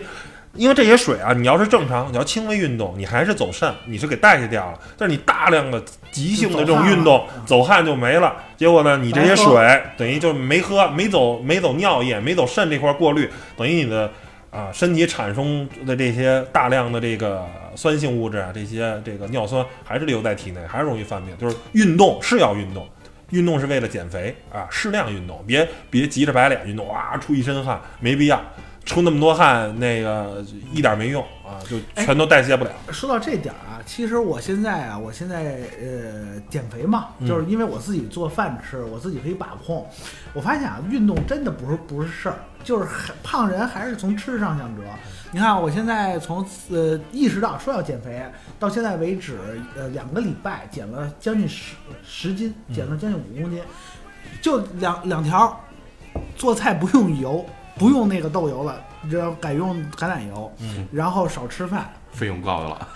因为这些水啊，你要是正常，你要轻微运动，你还是走肾，你是给代谢掉了。但是你大量的急性的这种运动，走汗就没了。结果呢，你这些水等于就没喝，没走没走尿液，没走肾这块过滤，等于你的啊身体产生的这些大量的这个酸性物质啊，这些这个尿酸还是留在体内，还是容易犯病。就是运动是要运动。运动是为了减肥啊，适量运动，别别急着白脸运动，哇，出一身汗，没必要，出那么多汗，那个一点没用啊，就全都代谢不了。说到这点儿啊，其实我现在啊，我现在呃减肥嘛，嗯就是因为我自己做饭吃，我自己可以把控。我发现啊，运动真的不是不是事儿，就是还胖人还是从吃上想辙。你看啊，我现在从呃意识到说要减肥，到现在为止，呃两个礼拜减了将近十十斤，减了将近五公斤，就两两条，做菜不用油，不用那个豆油了，你知道改用橄榄油，嗯，然后少吃饭。费用高的了，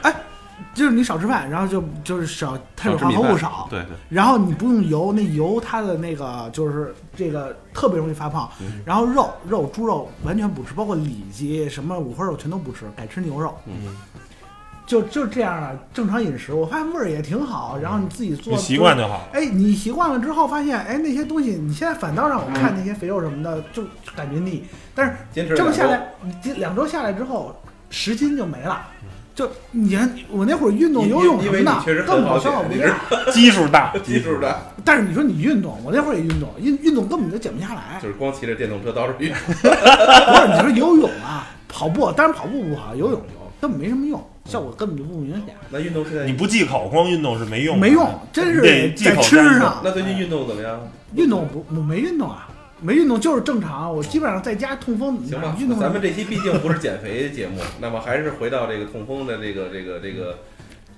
就是你少吃饭，然后就就是少碳水化合物少，对对，然后你不用油，那油它的那个就是这个特别容易发胖。嗯然后肉肉猪肉完全不吃，包括里脊什么五花肉全都不吃，改吃牛肉。嗯，就就这样啊正常饮食，我发现味儿也挺好。然后你自己做你习惯就好了。哎，你习惯了之后，发现哎那些东西，你现在反倒让我嗯看那些肥肉什么的，就感觉腻。但是坚持这么下来，两周下来之后，十斤就没了。就你看我那会儿运动因游泳什因为你么的，确实很好根本消耗减你不掉。基数大，基数大，但是你说你运动，我那会儿也运动，运运动根本就减不下来。就是光骑着电动车到处运。不是你说游泳啊，跑步，当然跑步不好，游泳游根本没什么用，效果根本就不明显，那运动是在你不忌口，光运动是没用，没用，真是你得忌在吃上。那最近运动怎么样？运动不，我没运动啊，没运动就是正常。我基本上在家痛风，行吧运动，咱们这期毕竟不是减肥节目，那么还是回到这个痛风的这个这个这个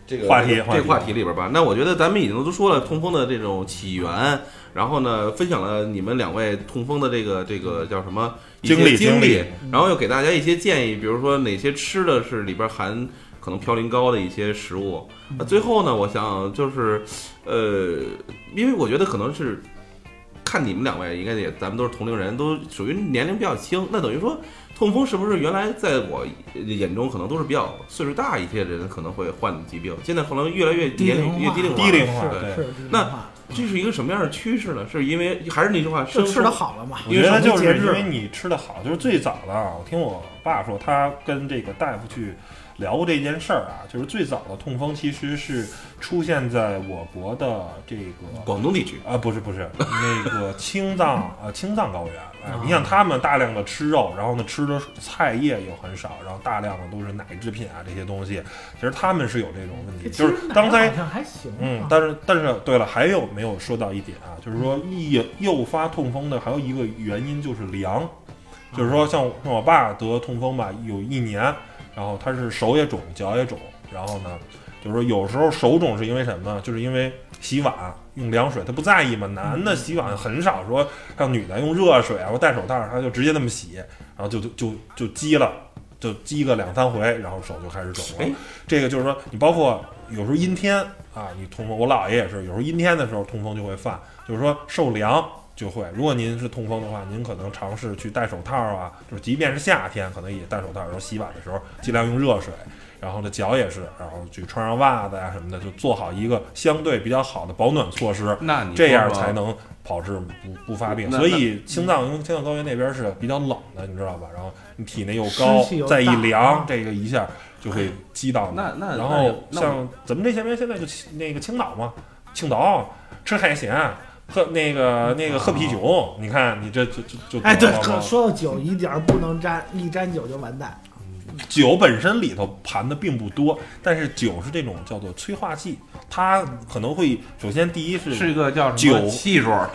这个话题这个话题里边吧。那我觉得咱们已经都说了痛风的这种起源，然后呢，分享了你们两位痛风的这个这个叫什么一些经历经经历然后又给大家一些建议，比如说哪些吃的是里边含可能嘌呤高的一些食物。那最后呢，我想就是，呃，因为我觉得可能是看你们两位，应该也咱们都是同龄人，都属于年龄比较轻，那等于说。痛风是不是原来在我眼中可能都是比较岁数大一些的人可能会患的疾病？现在可能越来越年龄越低龄化，低龄化对那这是一个什么样的趋势呢？是因为还是那句话，生就吃的好了嘛，因为就是因为你吃的好，就是最早的啊，我听我爸说，他跟这个大夫去聊过这件事儿啊，就是最早的痛风其实是出现在我国的这个广东地区，啊，不是不是，那个青藏呃青藏高原，哎，你想他们大量的吃肉，然后呢吃的菜叶又很少，然后大量的都是奶制品啊这些东西，其实他们是有这种问题，就是刚才好像还行，嗯啊，但是但是对了，还有没有说到一点啊？就是说诱诱发痛风的还有一个原因就是凉，就是说像像我爸得痛风吧，有一年，然后他是手也肿，脚也肿，然后呢，就是说有时候手肿是因为什么呢？就是因为洗碗用凉水，他不在意嘛。男的洗碗很少说像女的用热水啊，或戴手套，他就直接那么洗，然后就就就就积了。就积个两三回，然后手就开始肿。这个就是说，你包括有时候阴天啊，你通风，我姥爷也是，有时候阴天的时候通风就会犯，就是说受凉就会。如果您是痛风的话，您可能尝试去戴手套啊，就是即便是夏天，可能也戴手套，然后洗碗的时候尽量用热水。然后呢，脚也是，然后去穿上袜子呀、什么的，就做好一个相对比较好的保暖措施，那你这样才能保质不不发病。所以青藏青藏高原那边是比较冷的，你知道吧？然后你体内又高又，再一凉，这个一下就会激到你。那那然后像咱们这些边现在就青那个青岛嘛，青岛吃海鲜。喝那个那个喝啤酒，你看你这就就就哎，对说到酒，一点不能沾，一沾酒就完蛋。酒本身里头含的并不多，但是酒是这种叫做催化剂，它可能会首先第一是是一个叫什么酒系数啊，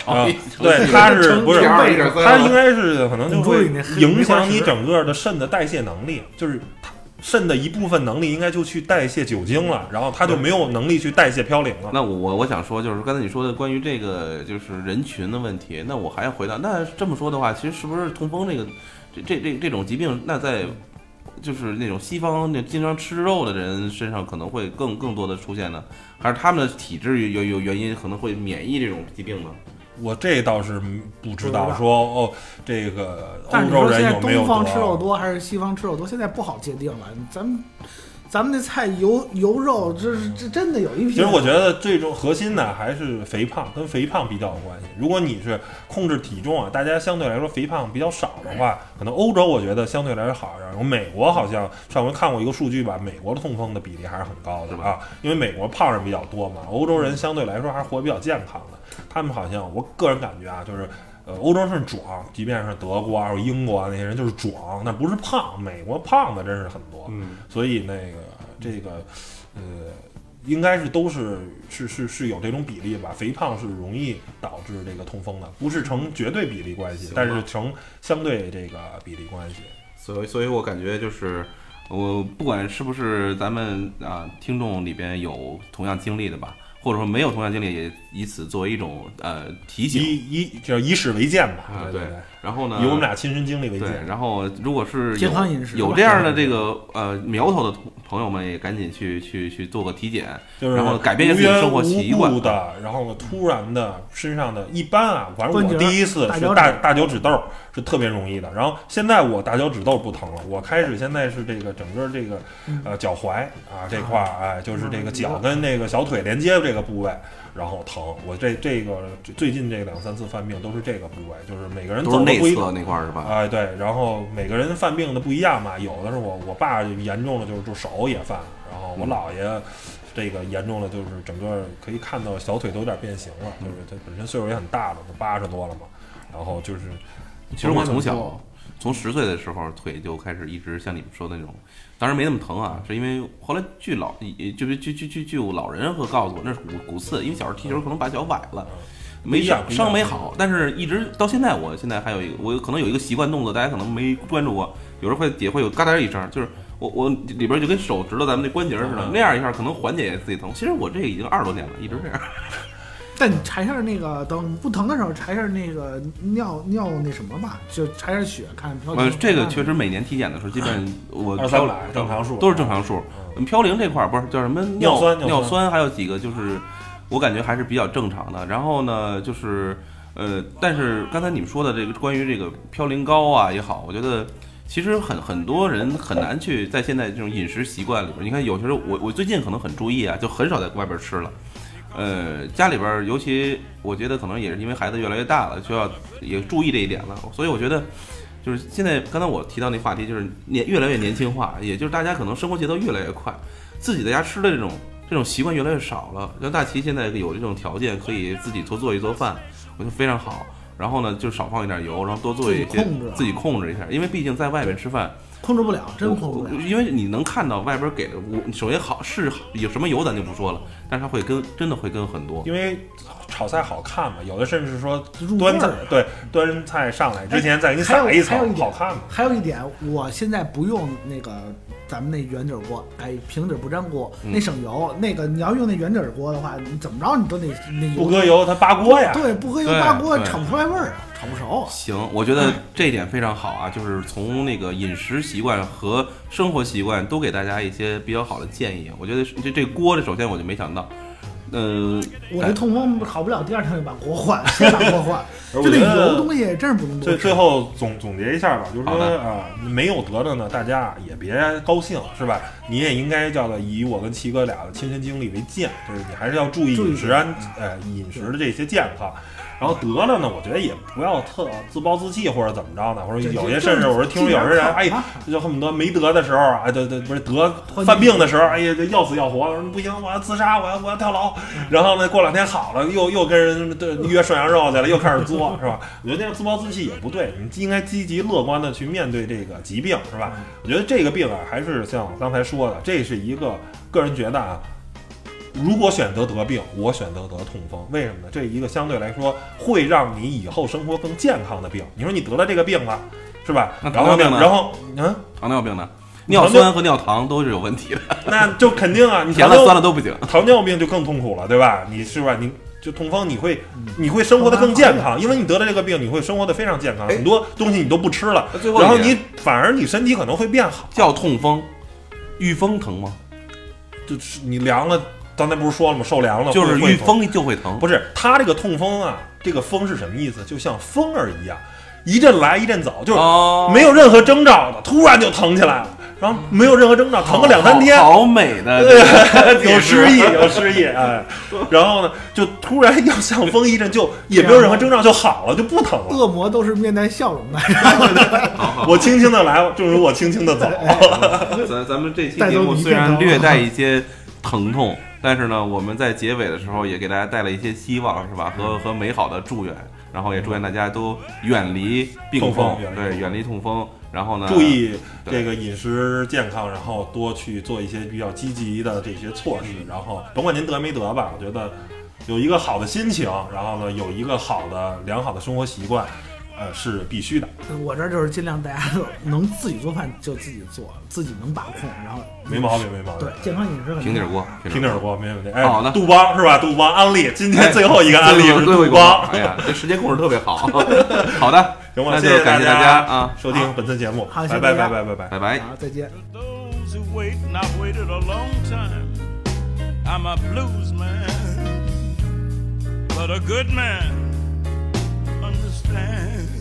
对，它是不是它应该是可能就会影响你整个的肾的代谢能力，就是它肾的一部分能力应该就去代谢酒精了，然后它就没有能力去代谢嘌呤了。那我我想说，就是刚才你说的关于这个就是人群的问题，那我还要回到，那这么说的话，其实是不是痛风这个这这这这种疾病，那在就是那种西方那经常吃肉的人身上可能会更更多的出现呢？还是他们的体质有有原因可能会免疫这种疾病呢？我这倒是不知道道说哦，这个欧洲人有没有东方吃肉？多还是西方吃肉多，现在不好界定了。咱们咱们那菜油油肉，这是这真的有一批。其实我觉得最终核心呢还是肥胖，跟肥胖比较有关系。如果你是控制体重啊，大家相对来说肥胖比较少的话，可能欧洲我觉得相对来说好一点。我美国好像上回看过一个数据吧，美国的痛风的比例还是很高的啊，因为美国胖人比较多嘛，欧洲人相对来说还是活得比较健康的。他们好像我个人感觉啊，就是。呃，欧洲人是壮，即便是德国啊、或英国啊那些人就是壮，那不是胖。美国胖的真是很多，嗯，所以那个这个呃，应该是都是是是是有这种比例吧。肥胖是容易导致这个痛风的，不是成绝对比例关系，但是成相对这个比例关系。所以，所以我感觉就是，我不管是不是咱们啊听众里边有同样经历的吧，或者说没有同样经历，也以此作为一种呃提醒以以叫以史为鉴吧，啊。对对，然后呢，以我们俩亲身经历为，鉴。然后如果是有健康饮食有这样的这个呃苗头的同朋友们，也赶紧去去去做个体检。就是然后改变一下自己的生活习惯无缘无故的，然后，突然的身上的，一般啊，反正我第一次是大大脚趾痘是特别容易的，然后现在我大脚趾痘不疼了，我开始现在是这个整个这个嗯呃脚踝啊这块儿，哎，就是这个脚跟那个小腿连接这个部位，然后疼。我这这个最近这两三次犯病都是这个部位，就是每个人都是内侧那块儿是吧？哎，对，然后每个人犯病的不一样嘛，有的是我我爸严重了，就是就手也犯，然后我姥爷这个严重了，就是整个可以看到小腿都有点变形了，就是他本身岁数也很大了，都八十多了嘛，然后就是其实我从小从十岁的时候腿就开始一直像你们说的那种，当时没那么疼啊，是因为后来据老就是据据据据我老人和告诉我那是骨骨刺，因为小时候踢球可能把脚崴了。没伤不一样不一样伤没好，但是一直到现在，我现在还有一个，我可能有一个习惯动作，大家可能没关注过，有时候会也会有嘎哒一声，就是我我里边就跟手指头咱们那关节似的，那样一下可能缓解自己疼。其实我这已经二十多年了，一直这样。但你查一下那个，等不疼的时候查一下那个尿尿那什么吧，就查一下血，看飘呃零。，这个确实每年体检的时候，基本我二三百正常数都是正常数。嗯飘零这块儿不是叫什么尿酸尿尿酸还有几个就是我感觉还是比较正常的。然后呢，就是呃，但是刚才你们说的这个关于这个嘌呤高啊也好，我觉得其实很很多人很难去在现在这种饮食习惯里边，你看有些时候我我最近可能很注意啊，就很少在外边吃了。呃，家里边儿尤其我觉得可能也是因为孩子越来越大了，需要也注意这一点了，所以我觉得。就是现在，刚才我提到那话题，就是年越来越年轻化，也就是大家可能生活节奏越来越快，自己在家吃的这种这种习惯越来越少了。像大齐现在有这种条件，可以自己多做一做饭，我觉得非常好。然后呢，就少放一点油，然后多做一些自己控制自己控制一下，因为毕竟在外面吃饭，控制不了，真控制不了。因为你能看到外边给的，我首先好是有什么油咱就不说了，但是它会跟真的会跟很多。因为炒菜好看嘛，有的甚至说端菜对端菜上来之前再给你还有撒一层还有一，点好看嘛。还有一点，我现在不用那个咱们那圆底锅，哎，平底不粘锅，嗯那省油。那个你要用那圆底锅的话，你怎么着你都得那油不搁油它扒锅呀。对，不搁油扒锅炒不出来味儿啊，炒不熟。行，我觉得这一点非常好啊，就是从那个饮食习惯和生活习惯都给大家一些比较好的建议。我觉得这这锅这首先我就没想到，呃，我这痛风好不了，第二天就把锅换，先把锅换。就那油东西真是不能多。最最后总总结一下吧，就是说啊、没有得的呢，大家也别高兴，是吧？你也应该叫做以我跟齐哥俩的亲身经历为鉴，就是你还是要注意注意饮食安，呃，饮食的这些健康。然后得了呢，我觉得也不要特自暴自弃或者怎么着呢，或者有些甚至我说听说有些人，哎，就恨不得没得的时候啊，哎对对，不是得犯病的时候，哎呀，这要死要活，说不行，我要自杀，我要我要跳楼。然后呢，过两天好了，又又跟人对约涮羊肉去了，又开始作，是吧？我觉得那样自暴自弃也不对，你应该积极乐观的去面对这个疾病，是吧？我觉得这个病啊，还是像我刚才说的，这是一个个人觉得啊。如果选择得病，我选择得痛风，为什么呢？这一个相对来说会让你以后生活更健康的病。你说你得了这个病了，是吧？那然后糖尿病呢然后嗯，糖尿病呢，尿酸和尿糖都是有问题的，那就肯定啊，你甜了酸了都不行。糖尿病就更痛苦了，对吧？你是吧？你就痛风，你会你会生活的更健康，因为你得了这个病，你会生活的非常健康，哎很多东西你都不吃了，然后你反而你身体可能会变好，叫痛风，遇风疼吗？就是你凉了，刚才不是说了吗？受凉了就是遇风就会疼。不是它这个痛风啊，这个风是什么意思？就像风儿一样，一阵来一阵走，就是哦，没有任何征兆的，突然就疼起来了，然后没有任何征兆，疼个两三天，好好美的，有诗意，有诗意，哎，然后呢，就突然要像风一阵，就也没有任何征兆，就好了，就不疼了。恶魔都是面带笑容的，我轻轻的来，正如我轻轻的走。咱咱们这期节目虽然略带一些疼痛，但是呢，我们在结尾的时候也给大家带了一些希望，是吧？和和美好的祝愿，然后也祝愿大家都远离病痛对，远离痛风。然后呢，注意这个饮食健康，然后多去做一些比较积极的这些措施，然后甭管您得没得吧，我觉得有一个好的心情，然后呢有一个好的良好的生活习惯，呃是必须的。我这儿就是尽量大家都能自己做饭就自己做，自己能把控，然后没毛病，没毛病对。健康饮食平底锅，平底儿锅没问题。哎，好的杜邦是吧？杜邦安利，今天最后一个安利是最后一个杜邦。哎呀，这时间控制特别好。好的，行吧，那谢谢就感谢大家家啊，收听本次节目，好拜拜拜拜拜拜。拜拜。好，再见。those who wait, and I've waited a long time. I'm a blues man, but a good man. sand.